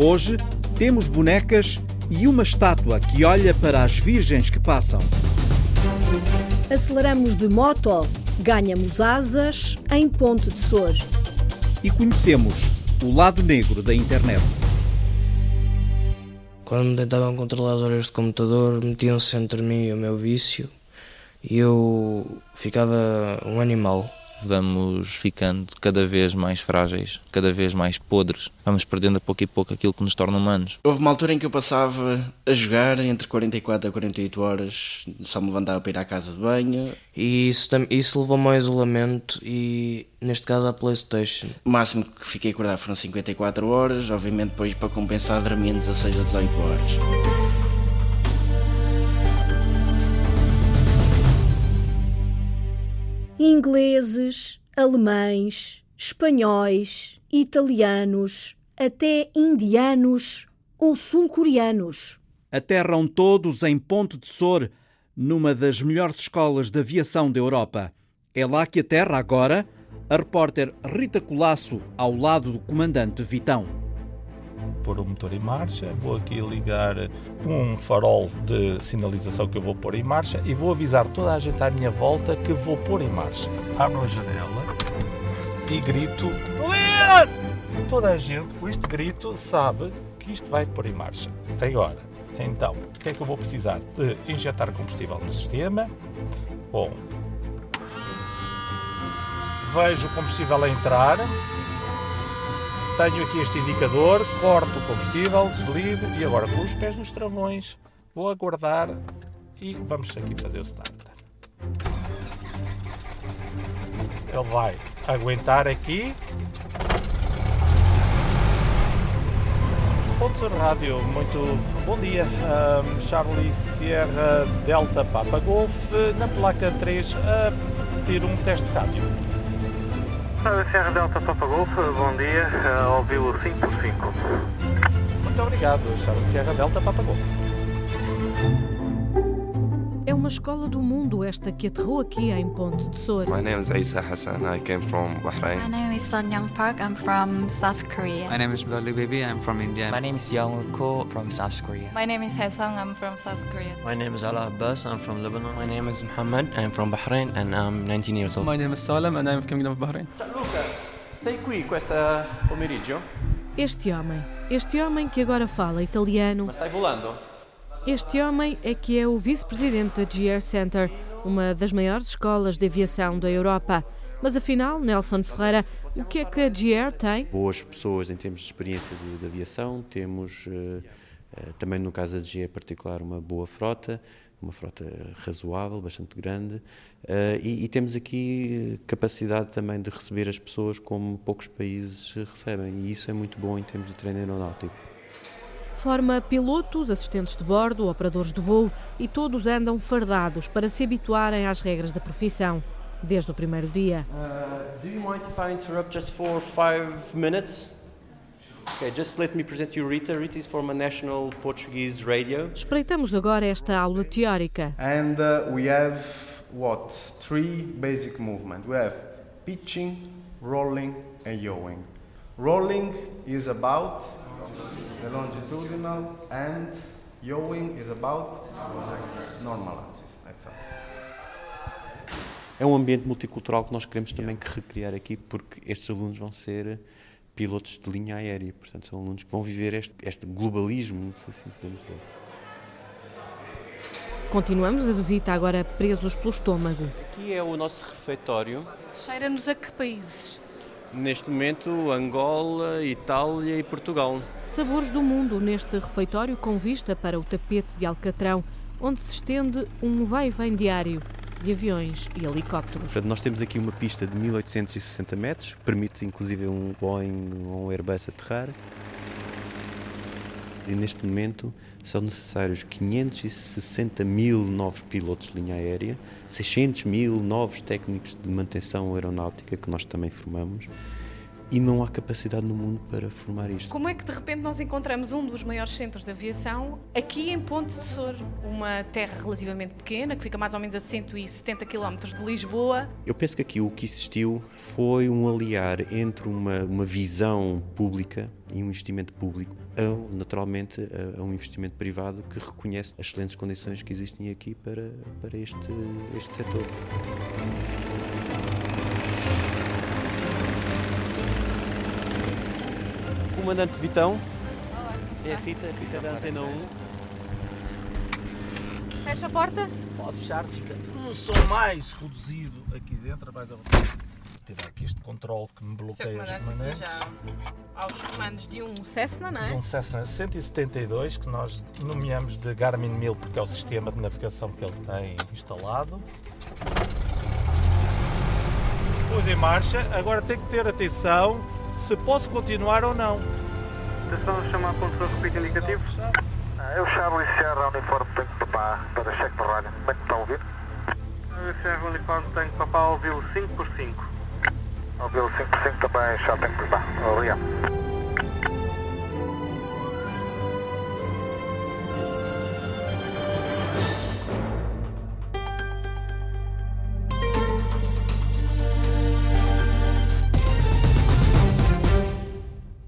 Hoje temos bonecas e uma estátua que olha para as virgens que passam. Aceleramos de moto, ganhamos asas em Ponte de Sor. E conhecemos o lado negro da internet. Quando me tentavam controlar as horas de computador, metiam-se entre mim e o meu vício e eu ficava um animal vamos ficando cada vez mais frágeis, cada vez mais podres, vamos perdendo a pouco e pouco aquilo que nos torna humanos. Houve uma altura em que eu passava a jogar entre 44 a 48 horas, só me levantava para ir à casa de banho. E isso, isso levou-me ao isolamento e, neste caso, à Playstation. O máximo que fiquei acordado foram 54 horas, obviamente depois para compensar dormia 16 a 18 horas. Ingleses, alemães, espanhóis, italianos, até indianos ou sul-coreanos. Aterram todos em Ponte de Sor, numa das melhores escolas de aviação da Europa. É lá que aterra agora a repórter Rita Colasso, ao lado do comandante Vitão pôr o motor em marcha, vou aqui ligar um farol de sinalização que eu vou pôr em marcha e vou avisar toda a gente à minha volta que vou pôr em marcha. Abro a janela e grito Ler! Toda a gente, com este grito, sabe que isto vai pôr em marcha. Agora, então, o que é que eu vou precisar? De injetar combustível no sistema. Bom, vejo o combustível a entrar, tenho aqui este indicador, corto o combustível, desligo e agora com os pés nos travões vou aguardar e vamos aqui fazer o start. Ele vai aguentar aqui. Ponto Rádio, muito bom dia. Um, Charlie Sierra Delta Papa Golf, na placa 3, a pedir um teste de rádio. Serra Delta Papa Golf, bom dia, ouvi-lo 5 por 5. Muito obrigado, Charles Sierra Delta Papa Golf. Uma escola do mundo esta que aterrou aqui em Ponte de Sor. My name is Isa Hassan. I came from Bahrain. My name is Sun Young Park. I'm from South Korea. My name is Dolly Baby. I'm from India. My name is Young Ko from South Korea. My name is Haesang. I'm from South Korea. My name is Allah Abbas. I'm from Lebanon. My name is Muhammad. I'm from Bahrain and I'm 19 years old. My name is Salam and I'm from Bahrain. Luca, sei qui questa pomeriggio? Este homem, este homem que agora fala italiano. Mas stai volando? Este homem é que é o vice-presidente da GR Center, uma das maiores escolas de aviação da Europa. Mas afinal, Nelson Ferreira, o que é que a GR tem? Boas pessoas em termos de experiência de, de aviação, temos uh, uh, também no caso da GR particular uma boa frota, uma frota razoável, bastante grande, uh, e, e, temos aqui capacidade também de receber as pessoas como poucos países recebem, e isso é muito bom em termos de treino aeronáutico forma pilotos, assistentes de bordo, operadores de voo e todos andam fardados para se habituarem às regras da profissão desde o primeiro dia. Uh, do you mind if I interrupt just for five minutes? Okay, just let me present you Rita. Rita is from a national Portuguese radio. Espreitamos agora esta aula teórica. And uh, we have what? Three basic movements. We have pitching, rolling and yawing. Rolling is about the longitudinal and yawing is about normal axis. Exactly. É um ambiente multicultural que nós queremos também que recriar aqui, porque estes alunos vão ser pilotos de linha aérea, portanto são alunos que vão viver este, este globalismo, se assim podemos dizer. Continuamos a visita agora presos pelo estômago. Aqui é o nosso refeitório. Cheira-nos a que países? Neste momento, Angola, Itália e Portugal. Sabores do mundo neste refeitório com vista para o tapete de Alcatrão, onde se estende um vai e vem diário de aviões e helicópteros. Portanto, nós temos aqui uma pista de 1860 metros, permite inclusive um Boeing ou um Airbus aterrar. E neste momento são necessários 560 mil novos pilotos de linha aérea, 600 mil novos técnicos de manutenção aeronáutica, que nós também formamos, e não há capacidade no mundo para formar isto. Como é que de repente nós encontramos um dos maiores centros de aviação aqui em Ponte de Sor, uma terra relativamente pequena, que fica mais ou menos a 170 km de Lisboa? Eu penso que aqui o que existiu foi um aliar entre uma, uma visão pública e um investimento público, ou, naturalmente, a, a um investimento privado que reconhece as excelentes condições que existem aqui para, para este, este setor. Comandante Vitão. É a Rita, a Rita da Antena 1. Fecha a porta? Pode fechar, fica um som mais reduzido aqui dentro, mais a vontade. Tiver aqui este controle que me bloqueia os comandantes. Aos comandos de um Cessna, não é? De um Cessna 172, que nós nomeamos de Garmin 1000 porque é o sistema de navegação que ele tem instalado. Pus em marcha, agora tem que ter atenção se posso continuar ou não. Atenção, chamar de repito indicativo. Eu Charlie Sierra, uniforme tenho papá para cheque de rádio. Como é que está a ouvir? Sierra, uniforme tenho papá, ouviu 5 por 5 Ouviu 5 por 5 também, já tenho papá. Obrigado.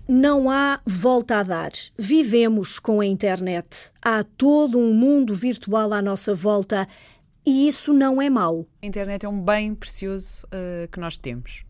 Não há volta a dar. Vivemos com a internet. Há todo um mundo virtual à nossa volta e isso não é mau. A internet é um bem precioso uh, que nós temos.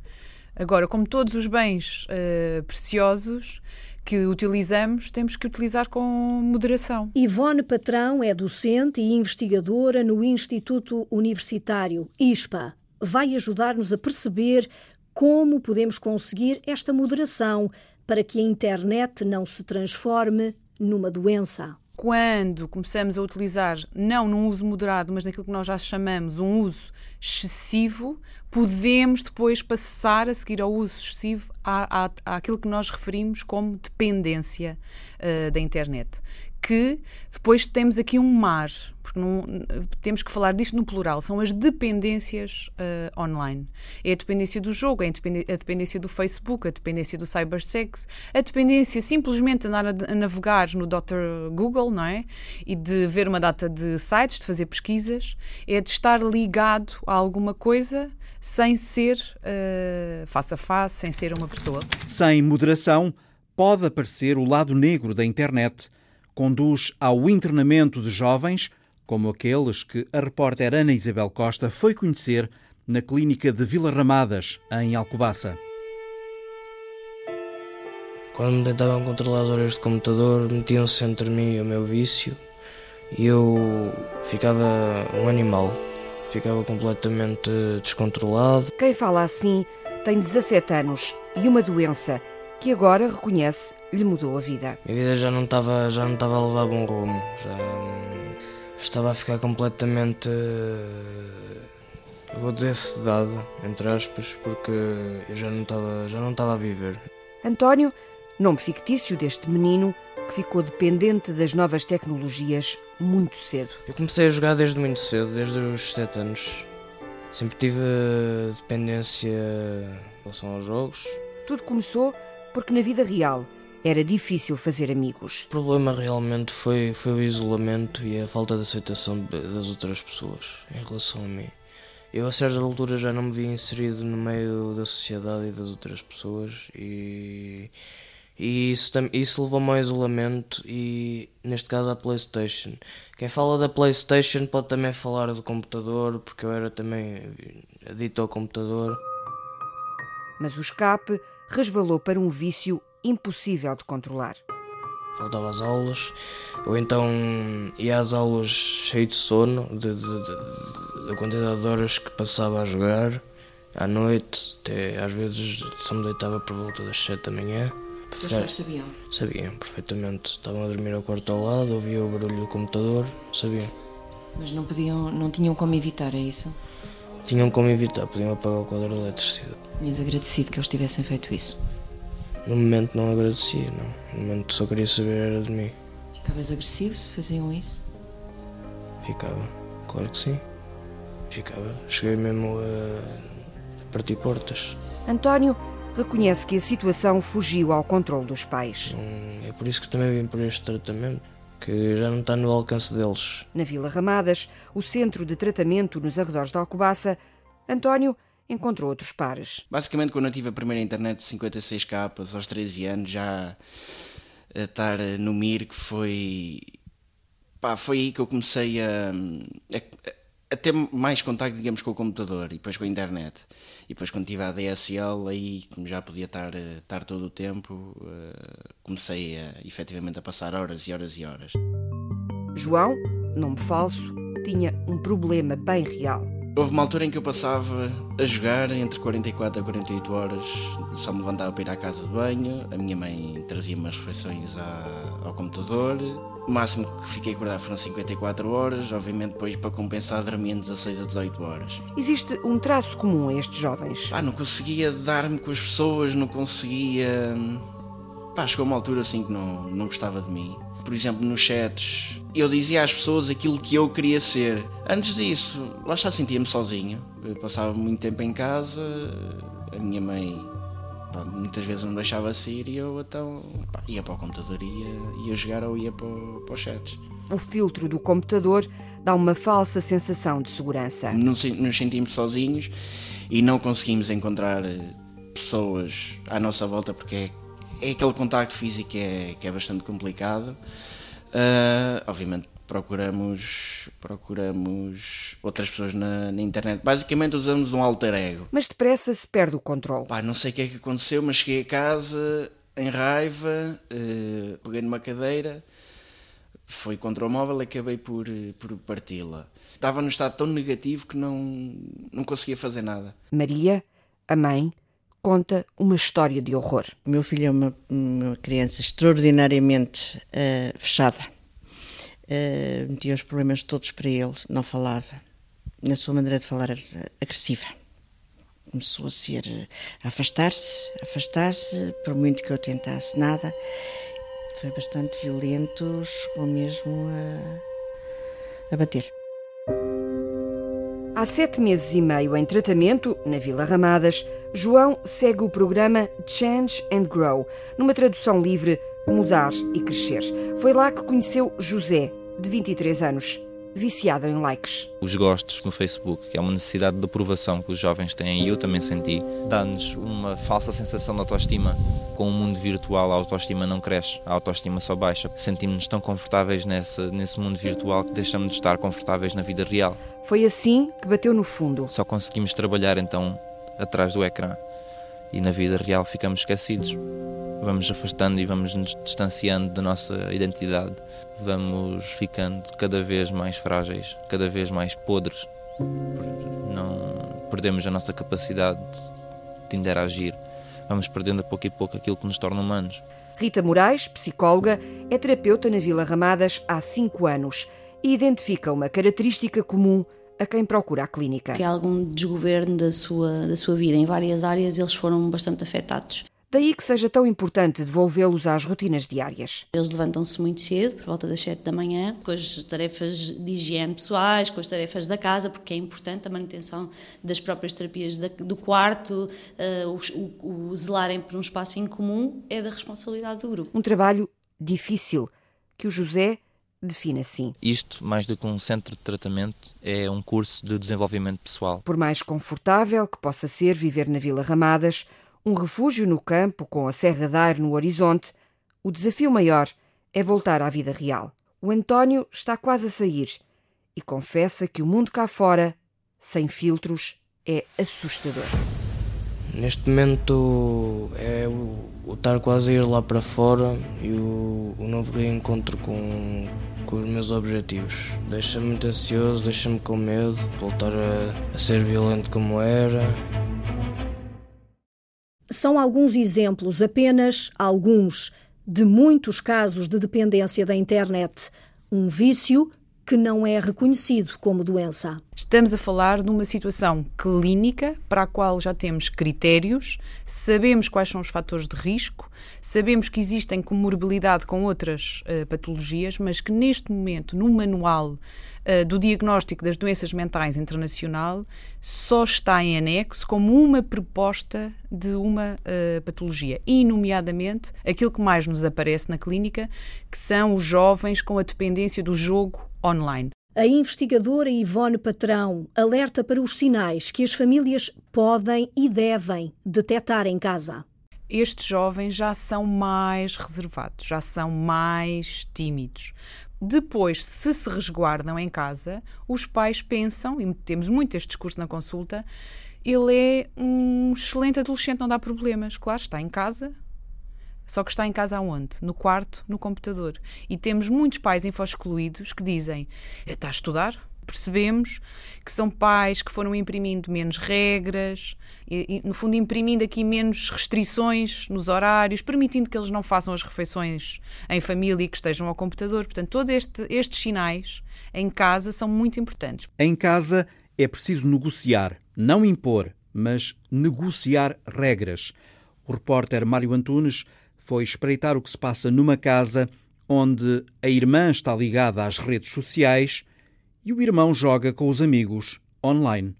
Agora, como todos os bens uh, preciosos que utilizamos, temos que utilizar com moderação. Ivone Patrão é docente e investigadora no Instituto Universitário ISPA. Vai ajudar-nos a perceber como podemos conseguir esta moderação para que a internet não se transforme numa doença. Quando começamos a utilizar, não num uso moderado, mas naquilo que nós já chamamos um uso excessivo, podemos depois passar a seguir ao uso excessivo à, àquilo que nós referimos como dependência uh, da internet que depois temos aqui um mar, porque não, temos que falar disto no plural, são as dependências uh, online. É a dependência do jogo, é a dependência do Facebook, a dependência do cybersex, a dependência simplesmente de andar a, navegar no Dr. Google, não é? E de ver uma data de sites, de fazer pesquisas, é de estar ligado a alguma coisa sem ser uh, face a face, sem ser uma pessoa. Sem moderação, pode aparecer o lado negro da internet conduz ao internamento de jovens, como aqueles que a repórter Ana Isabel Costa foi conhecer na clínica de Vila Ramadas, em Alcobaça. Quando me tentavam controlar as horas de computador, metiam-se entre mim e o meu vício e eu ficava um animal, ficava completamente descontrolado. Quem fala assim tem 17 anos e uma doença que agora reconhece lhe mudou a vida. A vida já não estava já não estava a levar bom rumo, já estava a ficar completamente vou dizer sedado, entre aspas, porque eu já não estava já não estava a viver. António, nome fictício deste menino que ficou dependente das novas tecnologias muito cedo. Eu comecei a jogar desde muito cedo, desde os 7 anos. Sempre tive dependência em relação aos jogos. Tudo começou porque na vida real era difícil fazer amigos. O problema realmente foi, foi o isolamento e a falta de aceitação das outras pessoas em relação a mim. Eu a certa altura já não me via inserido no meio da sociedade e das outras pessoas e, e isso, isso levou-me ao isolamento e neste caso à Playstation. Quem fala da Playstation pode também falar do computador porque eu era também adito ao computador. Mas o escape resvalou para um vício impossível de controlar. Faltava às aulas, ou então ia às aulas cheio de sono, de, da quantidade de horas que passava a jogar, à noite, até às vezes só me deitava por volta das 7 da manhã. Os teus pais sabiam? Sabiam, perfeitamente. Estavam a dormir ao quarto ao lado, ouvia o barulho do computador, sabiam. Mas não podiam, não tinham como evitar, é isso? Tinham como evitar, podiam apagar o quadro de eletricidade. Tinhas agradecido que eles tivessem feito isso? No momento não agradecia, não. No momento só queria saber era de mim. Ficavas agressivo se faziam isso? Ficava, claro que sim. Ficava. Cheguei mesmo a, a partir portas. António reconhece que a situação fugiu ao controle dos pais. Hum, é por isso que também vim por este tratamento, que já não está no alcance deles. Na Vila Ramadas, o centro de tratamento nos arredores de Alcobaça, António encontrou outros pares. Basicamente, quando eu tive a primeira internet de 56 capas, aos 13 anos, já a estar no MIR, que foi. Pá, foi aí que eu comecei a, a, a ter mais contacto, digamos, com o computador e depois com a internet. E depois, quando tive a DSL, aí, como já podia estar, estar todo o tempo, comecei a, efetivamente a passar horas e horas e horas. João, nome falso, tinha um problema bem real. Houve uma altura em que eu passava a jogar entre 44 a 48 horas, só me levantava para ir à casa de banho, a minha mãe trazia umas refeições ao computador, o máximo que fiquei acordado foram 54 horas, obviamente depois para compensar dormia 16 a 18 horas. Existe um traço comum a estes jovens? Pá, não conseguia dar-me com as pessoas, não conseguia... Pá, chegou uma altura assim que não, não gostava de mim. Por exemplo, nos chats, eu dizia às pessoas aquilo que eu queria ser. Antes disso, lá está, sentia-me sozinho. Eu passava muito tempo em casa, a minha mãe pronto, muitas vezes não deixava sair e eu então pá, ia para o computador e ia, ia jogar ou ia para, para os chats. O filtro do computador dá uma falsa sensação de segurança. Nos, nos sentimos sozinhos e não conseguimos encontrar pessoas à nossa volta porque é é aquele contacto físico que é, que é bastante complicado. Uh, obviamente procuramos procuramos outras pessoas na, na, internet. Basicamente usamos um alter ego. Mas depressa se perde o controle. Pá, não sei o que é que aconteceu, mas cheguei a casa em raiva, uh, peguei numa cadeira, foi contra o móvel e acabei por, por parti-la. Estava num estado tão negativo que não, não conseguia fazer nada. Maria, a mãe, conta uma história de horror. O meu filho é uma, uma criança extraordinariamente uh, fechada. Uh, metia os problemas todos para ele, não falava. Na sua maneira de falar era agressiva. Começou a ser, a afastar-se, afastar-se, por muito que eu tentasse nada. Foi bastante violento, chegou mesmo a, a bater. Há sete meses e meio em tratamento, na Vila Ramadas, João segue o programa Change and Grow, numa tradução livre, Mudar e Crescer. Foi lá que conheceu José, de 23 anos, viciado em likes. Os gostos no Facebook, que é uma necessidade de aprovação que os jovens têm, e eu também senti, dá-nos uma falsa sensação de autoestima. Com o mundo virtual, a autoestima não cresce, a autoestima só baixa. Sentimos-nos tão confortáveis nesse, nesse mundo virtual que deixamos de estar confortáveis na vida real. Foi assim que bateu no fundo. Só conseguimos trabalhar então atrás do ecrã e na vida real ficamos esquecidos. Vamos afastando e vamos nos distanciando da nossa identidade, vamos ficando cada vez mais frágeis, cada vez mais podres. Não perdemos a nossa capacidade de interagir, vamos perdendo a pouco e pouco aquilo que nos torna humanos. Rita Moraes, psicóloga, é terapeuta na Vila Ramadas há cinco anos e identifica uma característica comum a quem procura a clínica. Que há algum desgoverno da sua, da sua vida. Em várias áreas eles foram bastante afetados. Daí que seja tão importante devolvê-los às rotinas diárias. Eles levantam-se muito cedo, por volta das 7 da manhã, com as tarefas de higiene pessoais, com as tarefas da casa, porque é importante a manutenção das próprias terapias do quarto, o, o zelarem por um espaço em comum é da responsabilidade do grupo. Um trabalho difícil que o José define assim. Isto, mais do que um centro de tratamento, é um curso de desenvolvimento pessoal. Por mais confortável que possa ser viver na Vila Ramadas, um refúgio no campo com a Serra d'Air no horizonte, o desafio maior é voltar à vida real. O António está quase a sair e confessa que o mundo cá fora, sem filtros, é assustador. Neste momento é o, o estar quase a ir lá para fora e o, o novo reencontro com, com os meus objetivos. Deixa-me muito ansioso, deixa-me com medo de voltar a, a ser violento como era. São alguns exemplos, apenas alguns, de muitos casos de dependência da internet. Um vício que não é reconhecido como doença. Estamos a falar de uma situação clínica para a qual já temos critérios, sabemos quais são os fatores de risco, sabemos que existem comorbilidade com outras uh, patologias, mas que neste momento, no manual uh, do diagnóstico das doenças mentais internacional, só está em anexo como uma proposta de uma uh, patologia, e, nomeadamente, aquilo que mais nos aparece na clínica, que são os jovens com a dependência do jogo online. A investigadora Ivone Patrão alerta para os sinais que as famílias podem e devem detectar em casa. Estes jovens já são mais reservados, já são mais tímidos. Depois, se se resguardam em casa, os pais pensam, e temos muito este discurso na consulta, ele é um excelente adolescente, não dá problemas. Claro, está em casa, só que está em casa aonde? No quarto, no computador. E temos muitos pais info-excluídos que dizem: está a estudar? Percebemos que são pais que foram imprimindo menos regras, e, e, no fundo, imprimindo aqui menos restrições nos horários, permitindo que eles não façam as refeições em família e que estejam ao computador. Portanto, todos este, estes sinais em casa são muito importantes. Em casa é preciso negociar, não impor, mas negociar regras. O repórter Mário Antunes foi espreitar o que se passa numa casa onde a irmã está ligada às redes sociais e o irmão joga com os amigos online.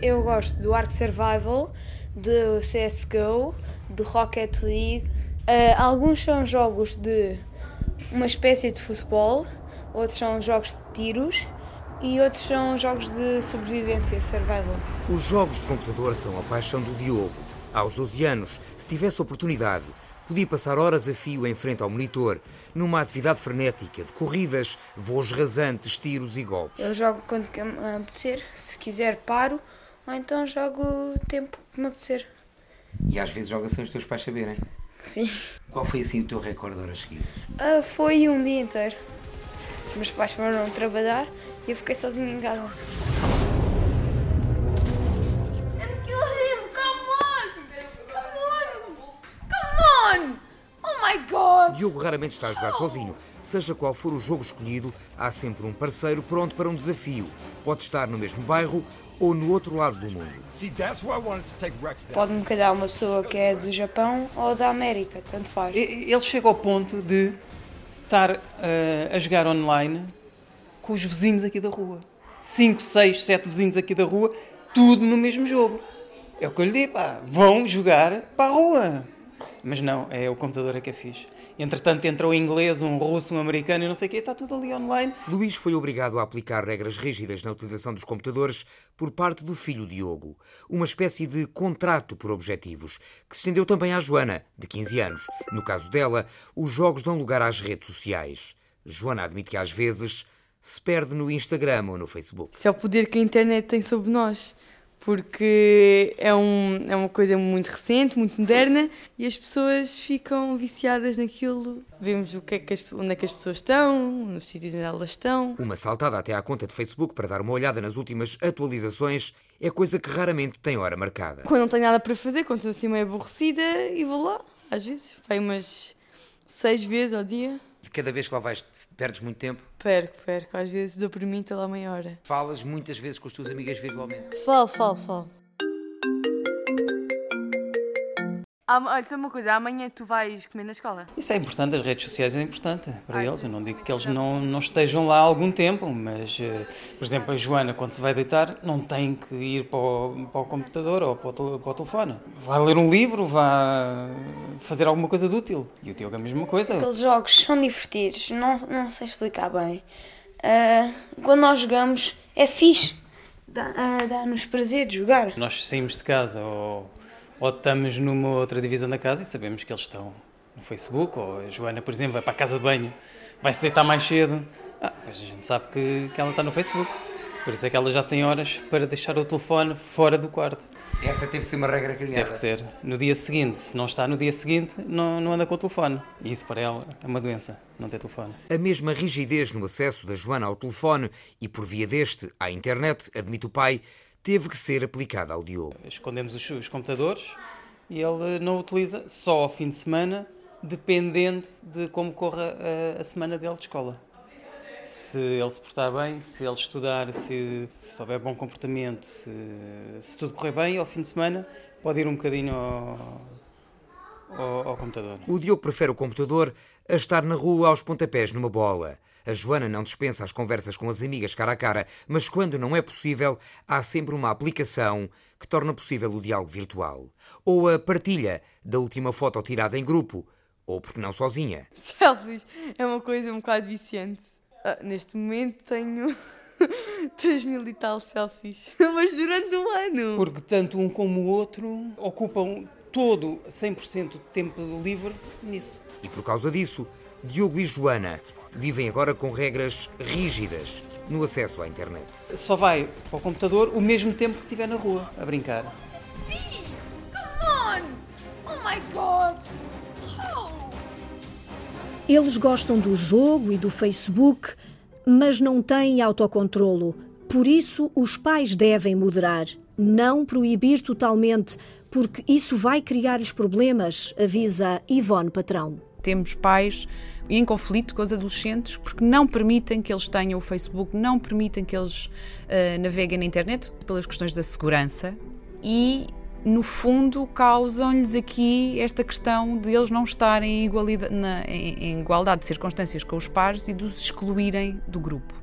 Eu gosto do Ark Survival, do CSGO, do Rocket League. Uh, alguns são jogos de uma espécie de futebol, outros são jogos de tiros e outros são jogos de sobrevivência, survival. Os jogos de computador são a paixão do Diogo. Aos 12 anos, se tivesse oportunidade, podia passar horas a fio em frente ao monitor, numa atividade frenética de corridas, voos rasantes, tiros e golpes. Eu jogo quando me apetecer, se quiser paro, ou então jogo o tempo que me apetecer. E às vezes joga sem os teus pais saberem? Sim. Qual foi assim o teu recorde de horas seguidas? Uh, foi um dia inteiro. Os meus pais foram trabalhar e eu fiquei sozinho em casa. Diogo raramente está a jogar sozinho. Seja qual for o jogo escolhido, há sempre um parceiro pronto para um desafio. Pode estar no mesmo bairro ou no outro lado do mundo. Pode-me calhar uma pessoa que é do Japão ou da América, tanto faz. Ele chega ao ponto de estar uh, a jogar online com os vizinhos aqui da rua. 5, 6, 7 vizinhos aqui da rua, tudo no mesmo jogo. É o que eu lhe digo, pá, vão jogar para a rua. Mas não, é o computador é que é fixe. Entretanto, entra um inglês, um russo, um americano e não sei o quê, está tudo ali online. Luís foi obrigado a aplicar regras rígidas na utilização dos computadores por parte do filho Diogo. Uma espécie de contrato por objetivos, que se estendeu também à Joana, de 15 anos. No caso dela, os jogos dão lugar às redes sociais. Joana admite que às vezes se perde no Instagram ou no Facebook. Isso é o poder que a internet tem sobre nós porque é, um, é uma coisa muito recente, muito moderna e as pessoas ficam viciadas naquilo. Vemos o que é que as, onde é que as pessoas estão, nos sítios onde elas estão. Uma saltada até à conta de Facebook para dar uma olhada nas últimas atualizações é coisa que raramente tem hora marcada. Quando não tenho nada para fazer, quando estou assim meio aborrecida e vou lá, às vezes, vai umas seis vezes ao dia. De cada vez que lá vais, perdes muito tempo? Perco, perco. Às vezes dou por mim estou lá meia hora. Falas muitas vezes com as tuas amigas virtualmente? Falo, falo, falo. Olha, só uma coisa, amanhã tu vais comer na escola? Isso é importante, as redes sociais é importante para Ai, eles. Eu não digo que eles não, não estejam lá há algum tempo, mas, uh, por exemplo, a Joana, quando se vai deitar, não tem que ir para o, para o computador ou para o, para o, telefone. Vai ler um livro, vai fazer alguma coisa de útil. E o Tiago é a mesma coisa. Aqueles jogos são divertidos, não, não sei explicar bem. Uh, quando nós jogamos, é fixe. Dá-nos dá prazer de jogar. Nós saímos de casa ou ou estamos numa outra divisão da casa e sabemos que eles estão no Facebook, ou a Joana, por exemplo, vai para a casa de banho, vai se deitar mais cedo. Ah, pois a gente sabe que, que ela está no Facebook. Por isso é que ela já tem horas para deixar o telefone fora do quarto. Essa teve que ser uma regra criada. Teve que ser. No dia seguinte, se não está no dia seguinte, não, não anda com o telefone. E isso para ela é uma doença, não ter telefone. A mesma rigidez no acesso da Joana ao telefone e por via deste à internet, admite o pai, teve que ser aplicada ao Diogo. Escondemos os, os computadores e ele não utiliza só ao fim de semana, dependente de como corra a, a semana dele de escola. Se ele se portar bem, se ele estudar, se, se houver bom comportamento, se, se tudo correr bem, ao fim de semana pode ir um bocadinho ao, ao, ao computador. O Diogo prefere o computador a estar na rua aos pontapés numa bola. A Joana não dispensa as conversas com as amigas cara a cara, mas quando não é possível, há sempre uma aplicação que torna possível o diálogo virtual. Ou a partilha da última foto tirada em grupo, ou porque não sozinha. Selfies é uma coisa um bocado viciante. Ah, neste momento tenho 3 mil e tal selfies, mas durante um ano. Porque tanto um como o outro ocupam todo 100% de tempo livre nisso. E por causa disso, Diogo e Joana vivem agora com regras rígidas no acesso à internet. Só vai para o computador o mesmo tempo que estiver na rua a brincar. Come on! Oh my god! Eles gostam do jogo e do Facebook, mas não têm autocontrolo. Por isso, os pais devem moderar, não proibir totalmente, porque isso vai criar-lhes problemas, avisa Ivone Patrão. Temos pais em conflito com os adolescentes porque não permitem que eles tenham o Facebook, não permitem que eles uh, naveguem na internet pelas questões da segurança e no fundo, causam-lhes aqui esta questão de eles não estarem em na, em, em igualdade de circunstâncias com os pares e de os excluírem do grupo.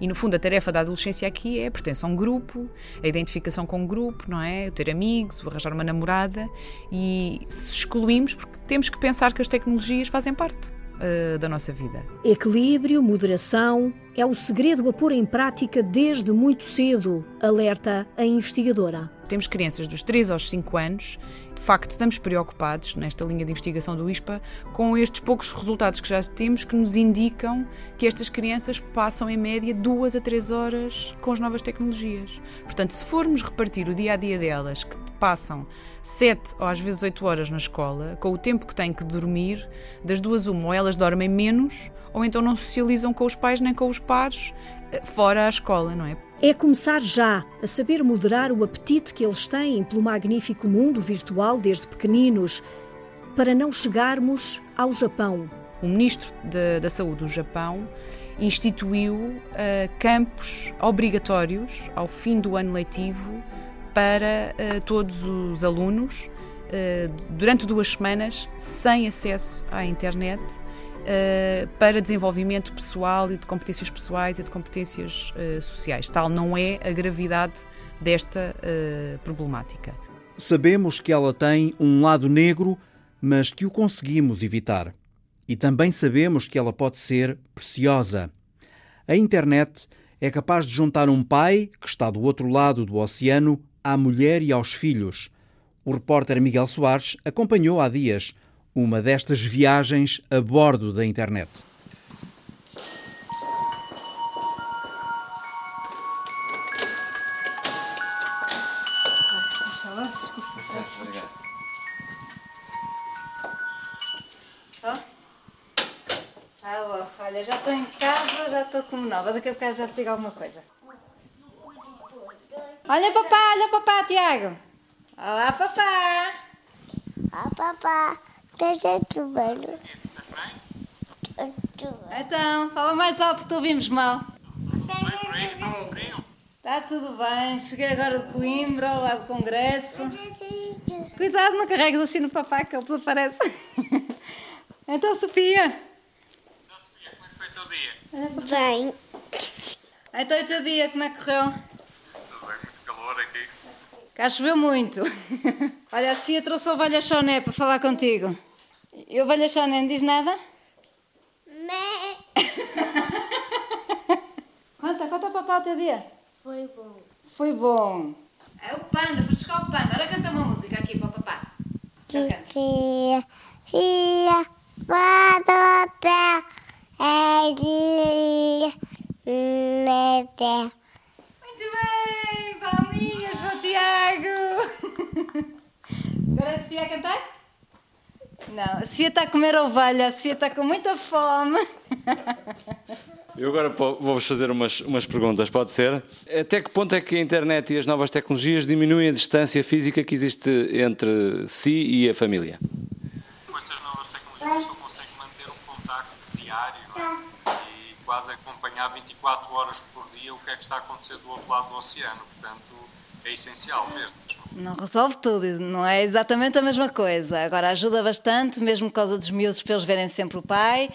E no fundo a tarefa da adolescência aqui é a pertença a um grupo, a identificação com um grupo, não é? O ter amigos, o arranjar uma namorada e se excluímos porque temos que pensar que as tecnologias fazem parte uh, da nossa vida. Equilíbrio, moderação é o segredo a pôr em prática desde muito cedo, alerta a investigadora. Temos crianças dos 3 aos 5 anos, de facto estamos preocupados nesta linha de investigação do ISPA com estes poucos resultados que já temos que nos indicam que estas crianças passam em média 2 a 3 horas com as novas tecnologias. Portanto, se formos repartir o dia a dia delas, que passam 7 ou às vezes 8 horas na escola, com o tempo que têm que dormir, das duas uma, ou elas dormem menos, ou então não socializam com os pais nem com os pares eh, fora a escola, não é? É começar já a saber moderar o apetite que eles têm pelo magnífico mundo virtual desde pequeninos, para não chegarmos ao Japão. O ministro de, da Saúde do Japão instituiu uh, campos obrigatórios ao fim do ano letivo para uh, todos os alunos uh, durante duas semanas sem acesso à internet uh, para desenvolvimento pessoal e de competências pessoais e de competências uh, sociais. Tal não é a gravidade desta uh, problemática. Sabemos que ela tem um lado negro, mas que o conseguimos evitar. E também sabemos que ela pode ser preciosa. A internet é capaz de juntar um pai, que está do outro lado do oceano, à mulher e aos filhos. O repórter Miguel Soares acompanhou há dias uma destas viagens a bordo da internet. Ah, olha, já estou em casa, já estou como nova. Daqui a bocado já te digo alguma coisa. Olha papá, olha papá, Tiago. Olá papá. Olá papá. Esteja tudo bem? Então, fala mais alto que te ouvimos mal. Está tudo bem, cheguei agora de Coimbra, lá do Congresso. Cuidado, não carregues assim no papá que ele desaparece. então, Sofia. Então, Sofia, como é que foi o teu dia? Bem. Então, o teu dia, como é que correu? Tudo bem, muito calor aqui. Cá choveu muito. Olha, a Sofia trouxe a ovelha Choné para falar contigo. E a ovelha Choné não diz nada? Mé. conta, conta para papá o teu dia. Foi bom. Foi bom. É o panda, vou buscar o panda. Agora canta uma música aqui para o papá. Fia, fia, papá, é de mete. Muito bem, palminhas para o Tiago. Agora a Sofia a cantar? Não, a Sofia está a comer ovelha, a Sofia está com muita fome. Eu agora vou-vos fazer umas, umas perguntas, pode ser? Até que ponto é que a internet e as novas tecnologias diminuem a distância física que existe entre si e a família? Com estas novas tecnologias, a pessoa consegue manter um contacto diário é? e quase acompanhar acompanhar 24 horas por que é que está a acontecer do outro lado do oceano. Portanto, é essencial mesmo. Não resolve tudo, não é exatamente a mesma coisa. Agora ajuda bastante, mesmo por causa dos miúdos, para eles verem sempre o pai.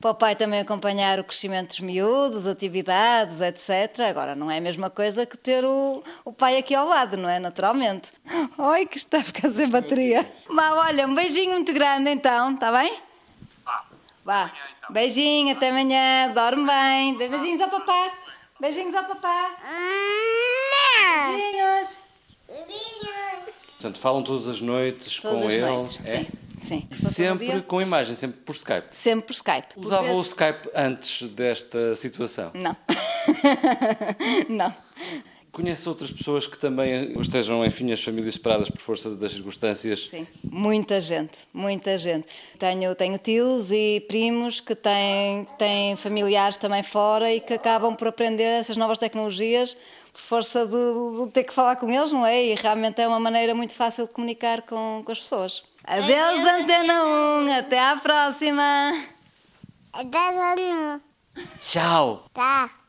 Para o pai também acompanhar o crescimento dos miúdos, atividades, etc. Agora, não é a mesma coisa que ter o, o pai aqui ao lado, não é? Naturalmente. Oi, que está a ficar sem bateria. Vá, olha, um beijinho muito grande então, está bem? Vá. Vá. Beijinho, até amanhã, dorme bem. Dê beijinhos ao papá. Beijinhos ao papá. Beijinhos. Portanto, falam todas as noites Todas com as ele. noites, é? Sim. Sempre com imagem, sempre por Skype. Sempre por Skype. Por Usava o Skype antes desta situação? Não. não. Conhece outras pessoas que também estejam, enfim, as famílias separadas por força das circunstâncias? Sim, muita gente, muita gente. Tenho, tenho tios e primos que têm, têm familiares também fora e que acabam por aprender essas novas tecnologias por força de, de ter que falar com eles, não é? E realmente é uma maneira muito fácil de comunicar com, com as pessoas. Adeus, Antena 1, até à próxima! Até Tchau! Tá!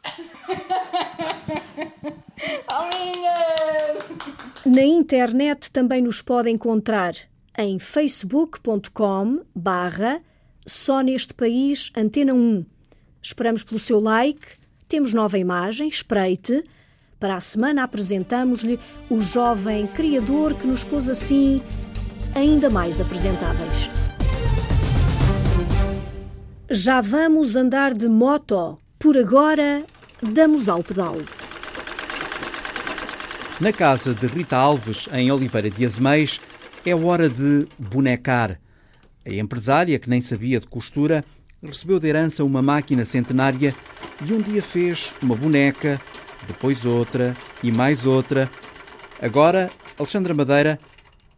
Na internet também nos pode encontrar em facebook.com barra só neste país Antena 1. Esperamos pelo seu like, temos nova imagem, espreite. Para a semana apresentamos-lhe o jovem criador que nos pôs assim ainda mais apresentáveis. Já vamos andar de moto. Por agora, damos ao pedal. Na casa de Rita Alves, em Oliveira de Azeméis, é hora de bonecar. A empresária, que nem sabia de costura, recebeu de herança uma máquina centenária e um dia fez uma boneca, depois outra e mais outra. Agora, Alexandra Madeira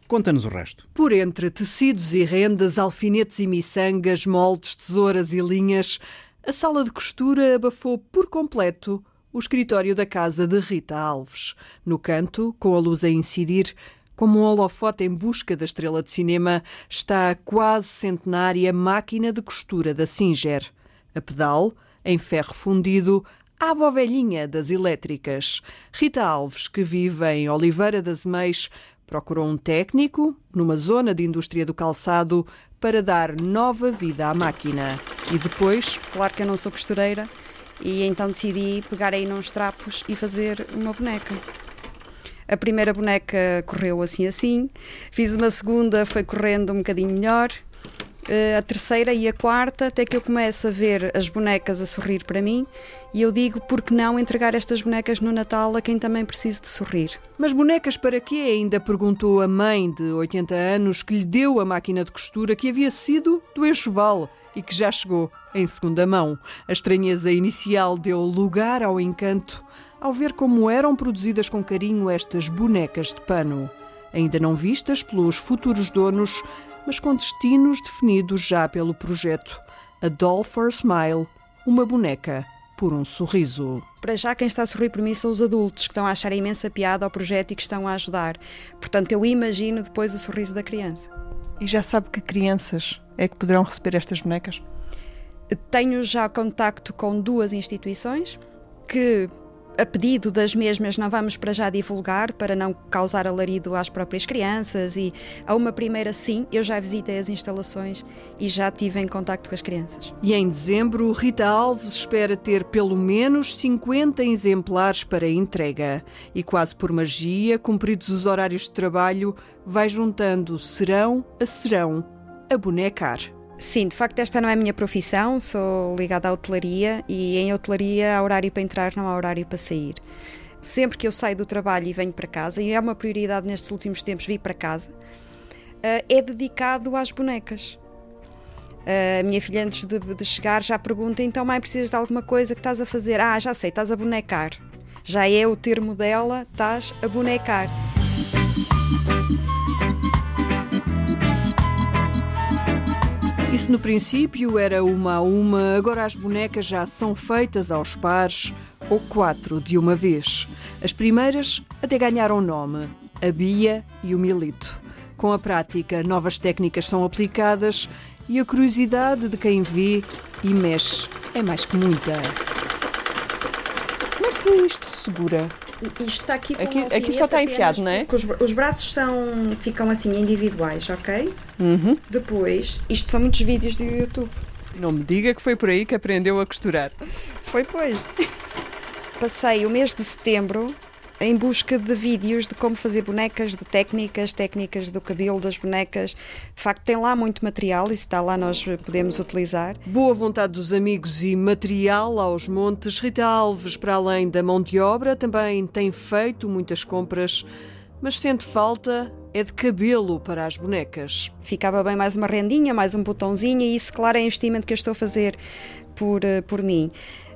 conta-nos o resto. Por entre tecidos e rendas, alfinetes e miçangas, moldes, tesouras e linhas, a sala de costura abafou por completo o escritório da casa de Rita Alves. No canto, com a luz a incidir, como um holofote em busca da estrela de cinema, está a quase centenária máquina de costura da Singer. A pedal, em ferro fundido, a avó velhinha das elétricas. Rita Alves, que vive em Oliveira das Meias, procurou um técnico, numa zona de indústria do calçado, para dar nova vida à máquina. E depois. Claro que eu não sou costureira e então decidi pegar aí nos trapos e fazer uma boneca. A primeira boneca correu assim assim, fiz uma segunda, foi correndo um bocadinho melhor, a terceira e a quarta, até que eu começo a ver as bonecas a sorrir para mim e eu digo, por que não entregar estas bonecas no Natal a quem também precisa de sorrir? Mas bonecas para quê? Ainda perguntou a mãe de 80 anos que lhe deu a máquina de costura que havia sido do enxoval e que já chegou em segunda mão. A estranheza inicial deu lugar ao encanto ao ver como eram produzidas com carinho estas bonecas de pano, ainda não vistas pelos futuros donos, mas com destinos definidos já pelo projeto. A Doll for a Smile, uma boneca por um sorriso. Para já, quem está a sorrir por mim são os adultos que estão a achar imensa piada ao projeto e que estão a ajudar. Portanto, eu imagino depois o sorriso da criança. E já sabe que crianças é que poderão receber estas bonecas? Tenho já contacto com duas instituições que, a pedido das mesmas, não vamos para já divulgar para não causar alarido às próprias crianças. E a uma primeira, sim, eu já visitei as instalações e já tive em contacto com as crianças. E em dezembro, Rita Alves espera ter pelo menos 50 exemplares para entrega. E quase por magia, cumpridos os horários de trabalho, vai juntando serão a serão a bonecar. Sim, de facto, esta não é a minha profissão, sou ligada à hotelaria e em hotelaria há horário para entrar, não há horário para sair. Sempre que eu saio do trabalho e venho para casa, e é uma prioridade nestes últimos tempos vir para casa, é dedicado às bonecas. A minha filha, antes de, de chegar, já pergunta: então, mãe, precisas de alguma coisa que estás a fazer? Ah, já sei, estás a bonecar. Já é o termo dela, estás a bonecar. Isso no princípio era uma a uma, agora as bonecas já são feitas aos pares ou quatro de uma vez. As primeiras até ganharam nome: a Bia e o Milito. Com a prática, novas técnicas são aplicadas e a curiosidade de quem vê e mexe é mais que muita. que isto segura? Isto está aqui com Aqui, aqui só está enfiado, não é? Os, os braços são, ficam assim individuais, ok? Uhum. Depois, isto são muitos vídeos do YouTube. Não me diga que foi por aí que aprendeu a costurar. Foi, pois. Passei o mês de setembro em busca de vídeos de como fazer bonecas, de técnicas, técnicas do cabelo das bonecas. De facto, tem lá muito material e se está lá nós podemos utilizar. Boa vontade dos amigos e material aos montes. Rita Alves, para além da mão de obra, também tem feito muitas compras, mas sente falta é de cabelo para as bonecas. Ficava bem mais uma rendinha, mais um botãozinho e isso, claro, é investimento que eu estou a fazer por, eh, por mim.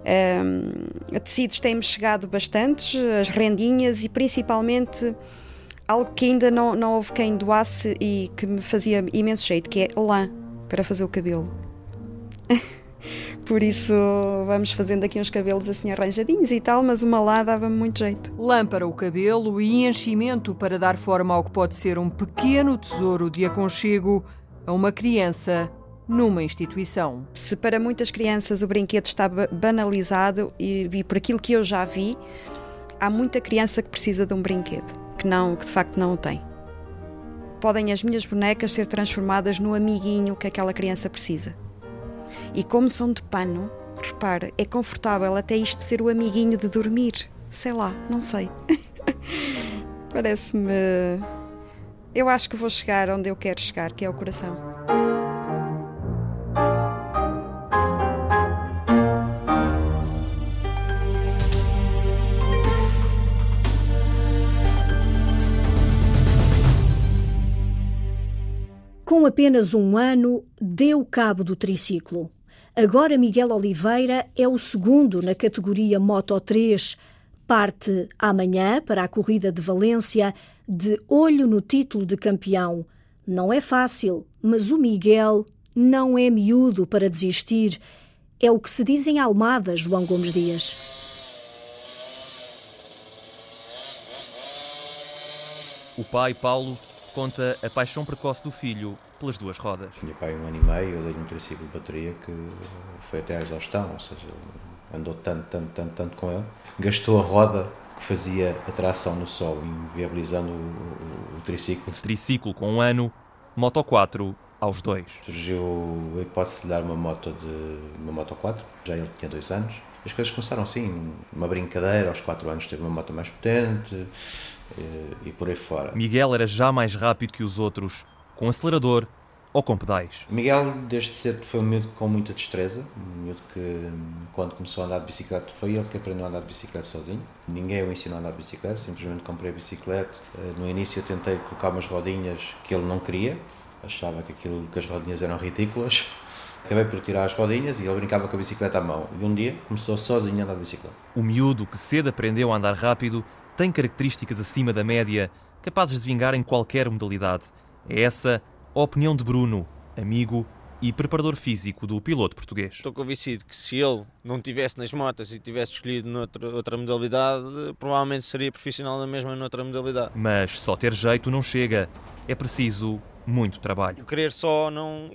Um, tecidos têm-me chegado bastantes, as rendinhas e principalmente algo que ainda não, não houve quem doasse e que me fazia imenso jeito, que é lã para fazer o cabelo. Por isso vamos fazendo aqui uns cabelos assim arranjadinhos e tal, mas uma lã dava-me muito jeito. Lã para o cabelo e enchimento para dar forma ao que pode ser um pequeno tesouro de aconchego a uma criança numa instituição. Se para muitas crianças o brinquedo está banalizado e, e por aquilo que eu já vi, há muita criança que precisa de um brinquedo, que não, que de facto não o tem. Podem as minhas bonecas ser transformadas no amiguinho que aquela criança precisa. E como são de pano, repare, é confortável até isto ser o amiguinho de dormir. Sei lá, não sei. Parece-me. Eu acho que vou chegar onde eu quero chegar, que é o coração. Com apenas um ano, deu cabo do triciclo. Agora Miguel Oliveira é o segundo na categoria Moto 3. Parte amanhã para a corrida de Valência de olho no título de campeão. Não é fácil, mas o Miguel não é miúdo para desistir. É o que se diz em Almada, João Gomes Dias. O pai, Paulo, conta a paixão precoce do filho pelas duas rodas. Tinha pai um ano e meio, eu dei-lhe um triciclo de bateria que foi até à exaustão, ou seja, andou tanto, tanto, tanto, tanto com ele. Gastou a roda que fazia a tração no solo, inviabilizando o, o, o triciclo. Triciclo com um ano, Moto 4 aos dois. Surgiu a hipótese de lhe dar uma moto, de, uma moto 4, já ele tinha dois anos. As coisas começaram assim, uma brincadeira, aos 4 anos teve uma moto mais potente e, eh, e por aí fora. Miguel era já mais rápido que os outros, com acelerador ou com pedais. Miguel, desde cedo, foi um miúdo com muita destreza. Um miúdo que, quando começou a andar de bicicleta, foi ele que aprendeu a andar de bicicleta sozinho. Ninguém o ensinou a andar de bicicleta, simplesmente comprei a bicicleta. Eh, no início, eu tentei colocar umas rodinhas que ele não queria, achava que, aquilo, que as rodinhas eram ridículas. Acabei por tirar as rodinhas e ele brincava com a bicicleta à mão. E um dia começou sozinho a andar de bicicleta. O miúdo que cedo aprendeu a andar rápido tem características acima da média, capazes de vingar em qualquer modalidade. É essa a opinião de Bruno, amigo e preparador físico do piloto português. Estou convencido que se ele não tivesse nas motas e tivesse escolhido noutra, outra modalidade, provavelmente seria profissional na mesma noutra modalidade. Mas só ter jeito não chega. É preciso muito trabalho. Querer só não,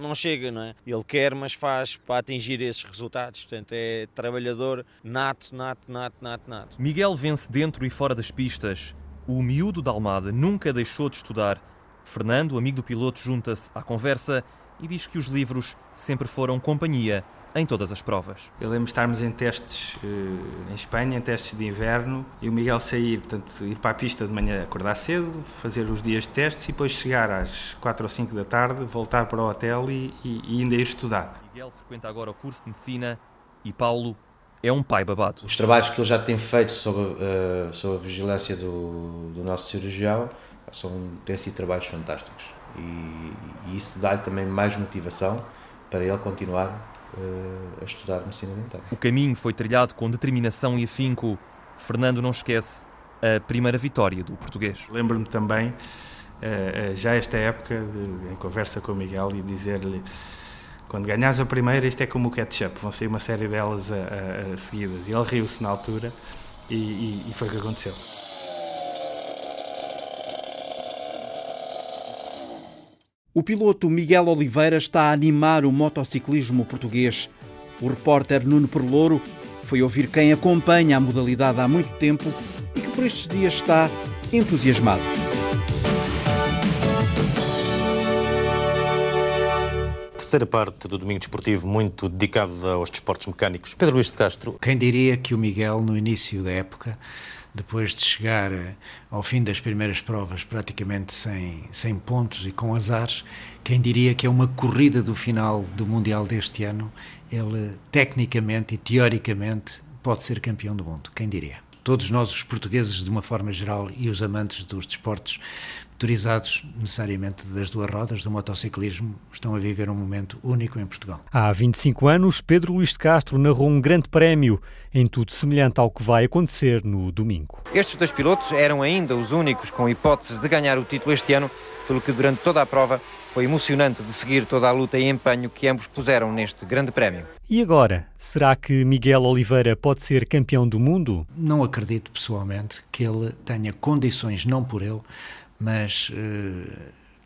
não chega, não é? Ele quer, mas faz para atingir esses resultados. Portanto, é trabalhador nato, nato, nato, nato, nato. Miguel vence dentro e fora das pistas. O miúdo da Almada nunca deixou de estudar Fernando, amigo do piloto, junta-se à conversa e diz que os livros sempre foram companhia em todas as provas. Eu lembro de estarmos em testes eh, em Espanha, em testes de inverno, e o Miguel sair, portanto, ir para a pista de manhã, acordar cedo, fazer os dias de testes e depois chegar às 4 ou 5 da tarde, voltar para o hotel e, e, e ainda ir estudar. Miguel frequenta agora o curso de medicina e Paulo é um pai babado. Os trabalhos que ele já tem feito sobre, uh, sobre a vigilância do, do nosso cirurgião são, têm sido trabalhos fantásticos e, e isso dá-lhe também mais motivação para ele continuar uh, a estudar medicina dentária. O caminho foi trilhado com determinação e afinco. Fernando não esquece a primeira vitória do português. Lembro-me também, uh, já esta época, de, em conversa com o Miguel, e dizer-lhe quando ganhas a primeira, isto é como o ketchup, vão sair uma série delas a, a, a seguidas. E ele riu-se na altura e, e, e foi o que aconteceu. O piloto Miguel Oliveira está a animar o motociclismo português. O repórter Nuno Perlouro Foi ouvir quem acompanha a modalidade há muito tempo e que por estes dias está entusiasmado. Terceira parte do Domingo Desportivo, muito dedicada aos desportos mecânicos. Pedro Luís de Castro. Quem diria que o Miguel, no início da época, depois de chegar eh, ao fim das primeiras provas praticamente sem, sem pontos e com azares, quem diria que é uma corrida do final do Mundial deste ano, ele tecnicamente e teoricamente pode ser campeão do mundo, quem diria? Todos nós, os portugueses, de uma forma geral, e os amantes dos desportos motorizados necessariamente das duas rodas, do motociclismo, estão a viver um momento único em Portugal. Há 25 anos, Pedro Luís de Castro narrou um grande prémio, em tudo semelhante ao que vai acontecer no domingo. Estes dois pilotos eram ainda os únicos com hipóteses de ganhar o título este ano, pelo que durante toda a prova foi emocionante de seguir toda a luta e empenho que ambos puseram neste grande prémio. E agora, será que Miguel Oliveira pode ser campeão do mundo? Não acredito pessoalmente que ele tenha condições, não por ele, mas uh,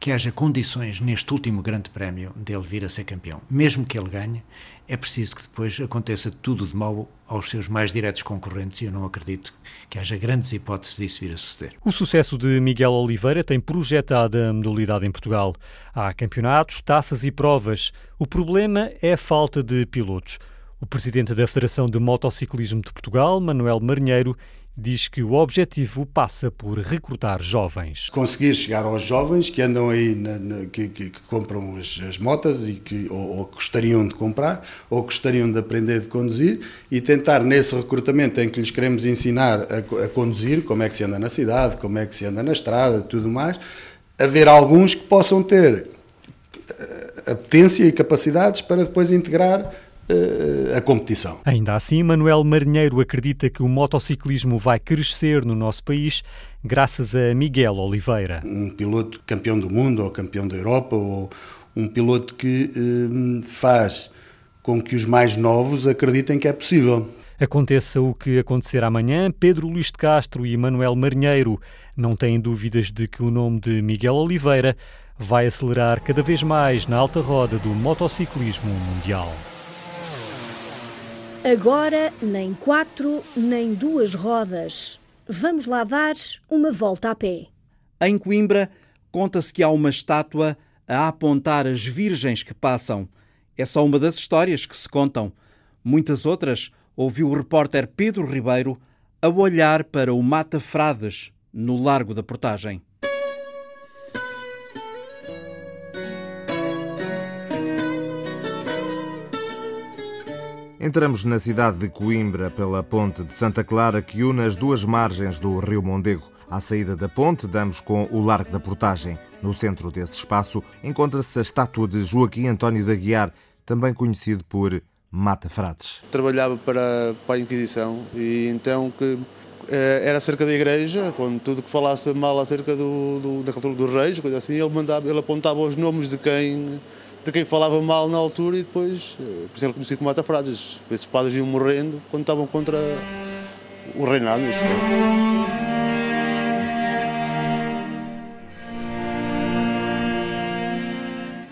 que haja condições neste último grande prémio dele vir a ser campeão. Mesmo que ele ganhe, é preciso que depois aconteça tudo de mau aos seus mais diretos concorrentes e eu não acredito que haja grandes hipóteses disso vir a suceder. O sucesso de Miguel Oliveira tem projetado a modalidade em Portugal. Há campeonatos, taças e provas. O problema é a falta de pilotos. O presidente da Federação de Motociclismo de Portugal, Manuel Marinheiro, diz que o objetivo passa por recrutar jovens. Conseguir chegar aos jovens que andam aí, na, na, que, que, que, compram as, as motas e que ou, ou, gostariam de comprar ou gostariam de aprender de conduzir e tentar nesse recrutamento em que lhes queremos ensinar a, a conduzir, como é que se anda na cidade, como é que se anda na estrada, tudo mais, haver alguns que possam ter eh, apetência e capacidades para depois integrar a competição. Ainda assim, Manuel Marinheiro acredita que o motociclismo vai crescer no nosso país graças a Miguel Oliveira. Um piloto campeão do mundo ou campeão da Europa ou um piloto que uh, faz com que os mais novos acreditem que é possível. Aconteça o que acontecer amanhã, Pedro Luís de Castro e Manuel Marinheiro não têm dúvidas de que o nome de Miguel Oliveira vai acelerar cada vez mais na alta roda do motociclismo mundial. Agora, nem quatro, nem duas rodas. Vamos lá dar uma volta a pé. Em Coimbra, conta-se que há uma estátua a apontar as virgens que passam. É só uma das histórias que se contam. Muitas outras ouviu o repórter Pedro Ribeiro a olhar para o Mata Frades, no Largo da Portagem. Entramos na cidade de Coimbra pela ponte de Santa Clara que une as duas margens do Rio Mondego. À saída da ponte, damos com o Largo da Portagem. No centro desse espaço encontra-se a estátua de Joaquim António da Guiar, também conhecido por Mata Frades. Trabalhava para, para a Inquisição e então que eh, era acerca da igreja, quando tudo que falasse mal acerca do, do, da cultura dos reis, coisa assim, ele, mandava, ele apontava os nomes de quem de quem falava mal na altura e depois, eh, por exemplo, conhecido como mata-frases. Esses padres iam morrendo quando estavam contra o reinado.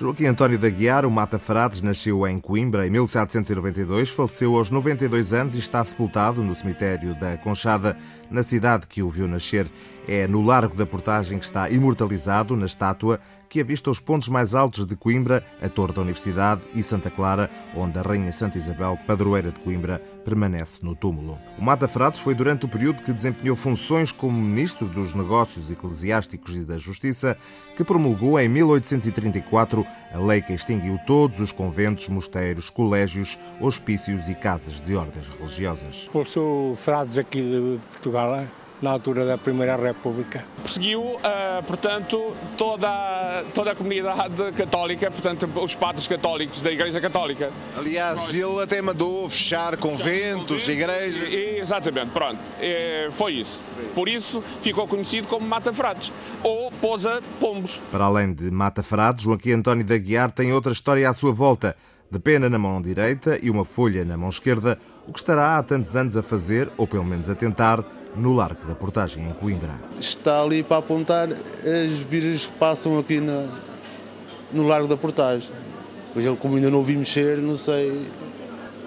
Joaquim António da Guiar, o Mata Frades, nasceu em Coimbra em 1792, faleceu aos 92 anos e está sepultado no cemitério da Conchada, na cidade que o viu nascer. É no Largo da Portagem que está imortalizado na estátua que avista os pontos mais altos de Coimbra, a Torre da Universidade e Santa Clara, onde a Rainha Santa Isabel, padroeira de Coimbra, permanece no túmulo. O Mata Frades foi durante o período que desempenhou funções como Ministro dos Negócios Eclesiásticos e da Justiça, que promulgou em 1834 a lei que extinguiu todos os conventos, mosteiros, colégios, hospícios e casas de ordens religiosas. Eu sou frades aqui de Portugal, na altura da Primeira República. Perseguiu, uh, portanto, toda, toda a comunidade católica, portanto, os padres católicos da Igreja Católica. Aliás, Nós... ele até mandou fechar conventos, fechar igrejas. E, exatamente, pronto, e, foi isso. Por isso ficou conhecido como Mata Frades, ou Pousa Pombos. Para além de Mata Frades, Joaquim António da Guiar tem outra história à sua volta. De pena na mão direita e uma folha na mão esquerda, o que estará há tantos anos a fazer, ou pelo menos a tentar, no Largo da Portagem, em Coimbra. Está ali para apontar as virgens que passam aqui na, no Largo da Portagem. Pois ele, como ainda não vi mexer, não sei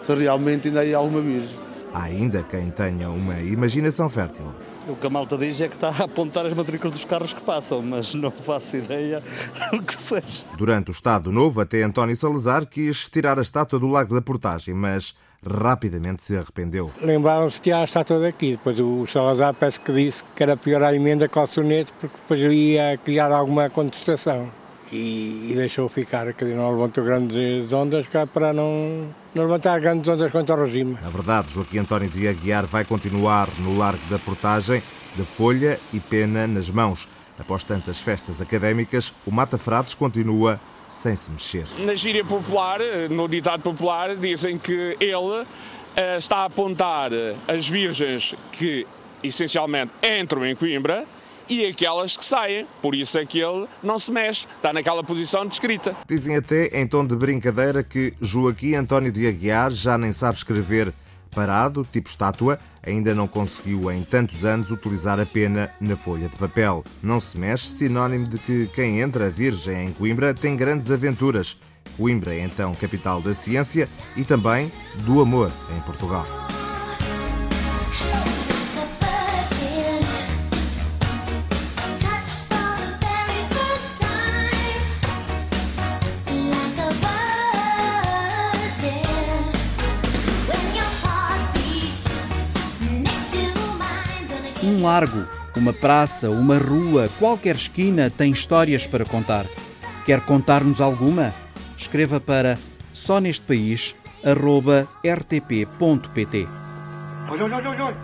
se realmente ainda há alguma virgem. Há ainda quem tenha uma imaginação fértil. O que a malta diz é que está a apontar as matrículas dos carros que passam, mas não faço ideia do que fez. Durante o Estado Novo, até António Salazar quis tirar a estátua do Lago da Portagem, mas rapidamente se arrependeu. Lembraram-se de tirar a estátua daqui. Depois o Salazar parece que disse que era pior a emenda que o soneto, porque depois ia criar alguma contestação. E, e deixou ficar, que não levantou grandes ondas cá para não, não levantar grandes ondas contra o regime. Na verdade, Joaquim António de Aguiar vai continuar no Largo da Portagem, de folha e pena nas mãos. Após tantas festas académicas, o Mata Frades continua sem se mexer. Na gíria popular, no ditado popular, dizem que ele uh, está a apontar as virgens que essencialmente entram em Coimbra e aquelas que saem. Por isso é que ele não se mexe, está naquela posição descrita. Dizem até, em tom de brincadeira, que Joaquim António de Aguiar já nem sabe escrever parado, tipo estátua, ainda não conseguiu em tantos anos utilizar a pena na folha de papel. Não se mexe, sinónimo de que quem entra virgem em Coimbra tem grandes aventuras. Coimbra é então capital da ciência e também do amor em Portugal. Um largo, uma praça, uma rua, qualquer esquina tem histórias para contar. Quer contar-nos alguma? Escreva para só neste país rtp.pt. Olha, olha, olha, olha.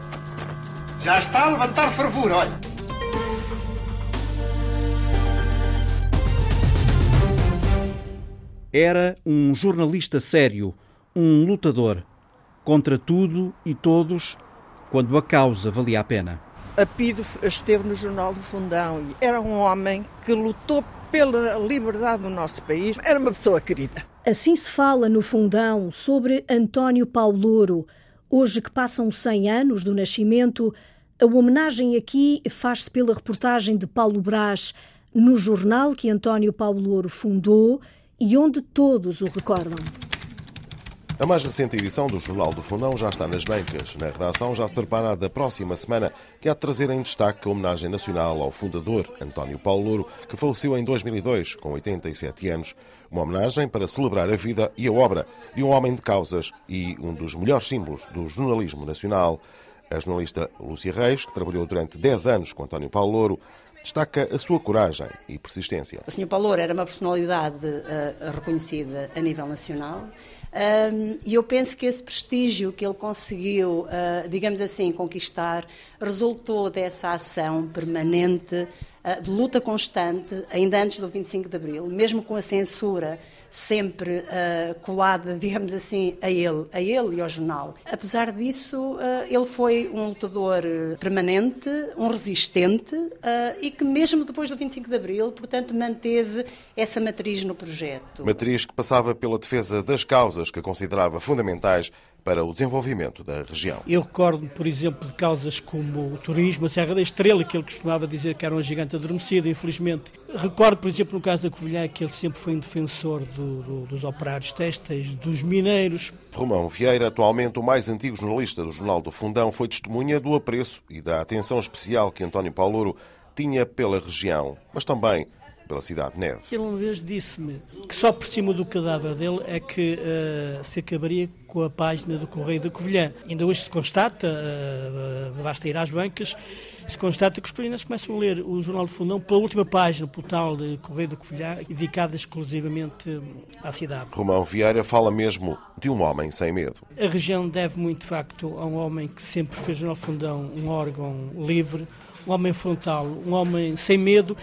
Já está a levantar fervura, olha. Era um jornalista sério, um lutador, contra tudo e todos, quando a causa valia a pena. Apido esteve no Jornal do Fundão e era um homem que lutou pela liberdade do nosso país. Era uma pessoa querida. Assim se fala no Fundão sobre António Paulo Louro. Hoje que passam 100 anos do nascimento, a homenagem aqui faz-se pela reportagem de Paulo Brás no jornal que António Paulo Louro fundou e onde todos o recordam. A mais recente edição do Jornal do Fundão já está nas bancas. Na redação já se prepara a da próxima semana, que há de trazer em destaque a homenagem nacional ao fundador, António Paulo Louro, que faleceu em 2002, com 87 anos. Uma homenagem para celebrar a vida e a obra de um homem de causas e um dos melhores símbolos do jornalismo nacional. A jornalista Lúcia Reis, que trabalhou durante 10 anos com António Paulo Louro, destaca a sua coragem e persistência. O Sr. Paulo Louro era uma personalidade uh, reconhecida a nível nacional um, e eu penso que esse prestígio que ele conseguiu, uh, digamos assim, conquistar, resultou dessa ação permanente, uh, de luta constante, ainda antes do 25 de Abril, mesmo com a censura sempre uh, colada, digamos assim, a ele, a ele e ao jornal. Apesar disso, uh, ele foi um lutador permanente, um resistente uh, e que mesmo depois do 25 de Abril, portanto, manteve essa matriz no projeto. Matriz que passava pela defesa das causas que considerava fundamentais para o desenvolvimento da região. Eu recordo, por exemplo, de causas como o turismo, a Serra da Estrela, que ele costumava dizer que era um gigante adormecido, infelizmente. Recordo, por exemplo, no caso da Covilhã, que ele sempre foi um defensor do, do, dos operários têxteis, dos mineiros. Romão Vieira, atualmente o mais antigo jornalista do Jornal do Fundão, foi testemunha do apreço e da atenção especial que António Paulo tinha pela região, mas também pela cidade de Neves. Ele uma vez disse-me que só por cima do cadáver dele é que uh, se acabaria com a página do Correio da Covilhã. Ainda hoje se constata, uh, basta ir às bancas, se constata que os covilhanos começam a ler o Jornal do Fundão pela última página, pelo tal de Correio da Covilhã, dedicada exclusivamente à cidade. Romão Vieira fala mesmo de um homem sem medo. A região deve muito, de facto, a um homem que sempre fez o Jornal do Fundão um órgão livre, um homem frontal, um homem sem medo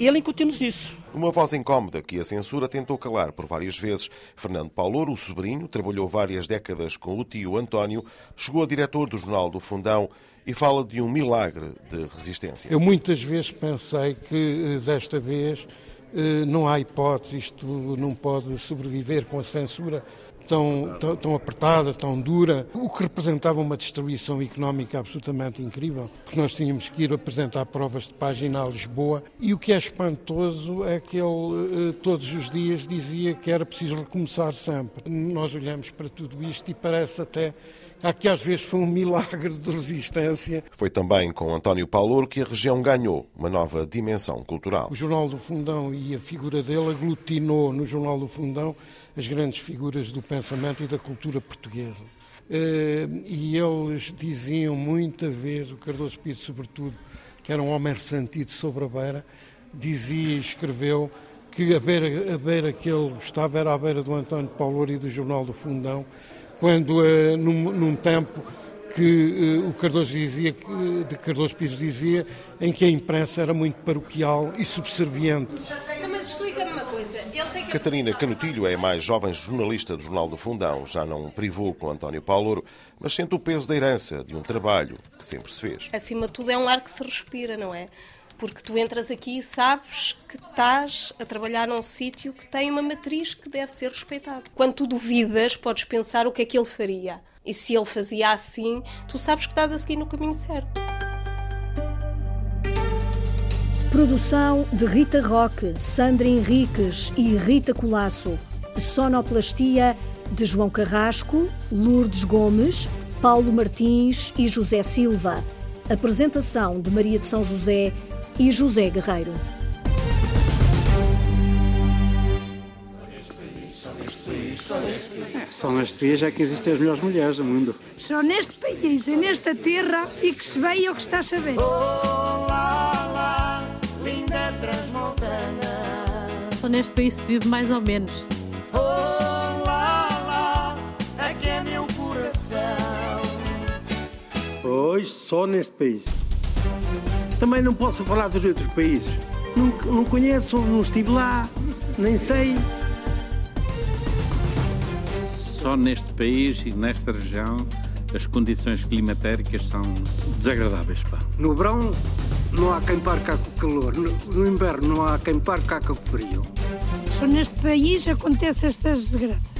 e ele incutiu-nos isso. Uma voz incómoda que a censura tentou calar por várias vezes. Fernando Paulo, o sobrinho, trabalhou várias décadas com o tio António, chegou a diretor do Jornal do Fundão e fala de um milagre de resistência. Eu muitas vezes pensei que eh, desta vez eh, não há hipótese, isto não pode sobreviver com a censura tão, tão, tão, apertada, tão dura, o que representava uma destruição económica absolutamente incrível, porque nós tínhamos que ir apresentar provas de página a Lisboa e o que é espantoso é que ele eh, todos os dias dizia que era preciso recomeçar sempre. Nós olhamos para tudo isto e parece até Aqui às vezes foi um milagre de resistência. Foi também com António Paulo que a região ganhou uma nova dimensão cultural. O Jornal do Fundão e a figura dele aglutinou no Jornal do Fundão as grandes figuras do pensamento e da cultura portuguesa. Eh, e eles diziam muita vez, o Cardoso Pires sobretudo, que era um homem ressentido sobre a beira, dizia e escreveu que a beira, a beira que ele gostava era a beira do António Paulo e do Jornal do Fundão, quando uh, num, num, tempo que uh, o Cardoso dizia, que, de Cardoso Pires dizia, em que a imprensa era muito paroquial e subserviente. Mas explica-me uma coisa. Que... Catarina Canutilho é a mais jovem jornalista do Jornal do Fundão. Já não privou com António Paulo, mas sente o peso da herança de um trabalho que sempre se fez. Acima de tudo, é um ar que se respira, não é? Porque tu entras aqui e sabes que estás a trabalhar num sítio que tem uma matriz que deve ser respeitada. Quando tu duvidas, podes pensar o que é que ele faria. E se ele fazia assim, tu sabes que estás a seguir no caminho certo. Produção de Rita Roque, Sandra Henriques e Rita Colasso. Sonoplastia de João Carrasco, Lourdes Gomes, Paulo Martins e José Silva. Apresentação de Maria de São José e José Guerreiro. Só neste país é que existem as melhores mulheres do mundo. Só neste país e nesta terra e que se veio o que está a saber. Oh, lá, linda transmontana. Só neste país se vive mais ou menos. Oh, lá, lá, aqui é meu coração. Hoje só neste país. Também não posso falar dos outros países. Não, não conheço, não estive lá, nem sei. Só neste país e nesta região as condições climatéricas são desagradáveis. Pá. No verão não há quem parca com o calor, no, no inverno não há quem parca com o frio. Só neste país acontecem estas desgraças.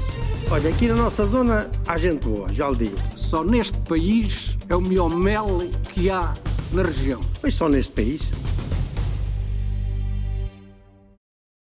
Olha, aqui na nossa zona há gente boa, já lhe digo. Só neste país é o melhor mel que há na região. Mas só neste país.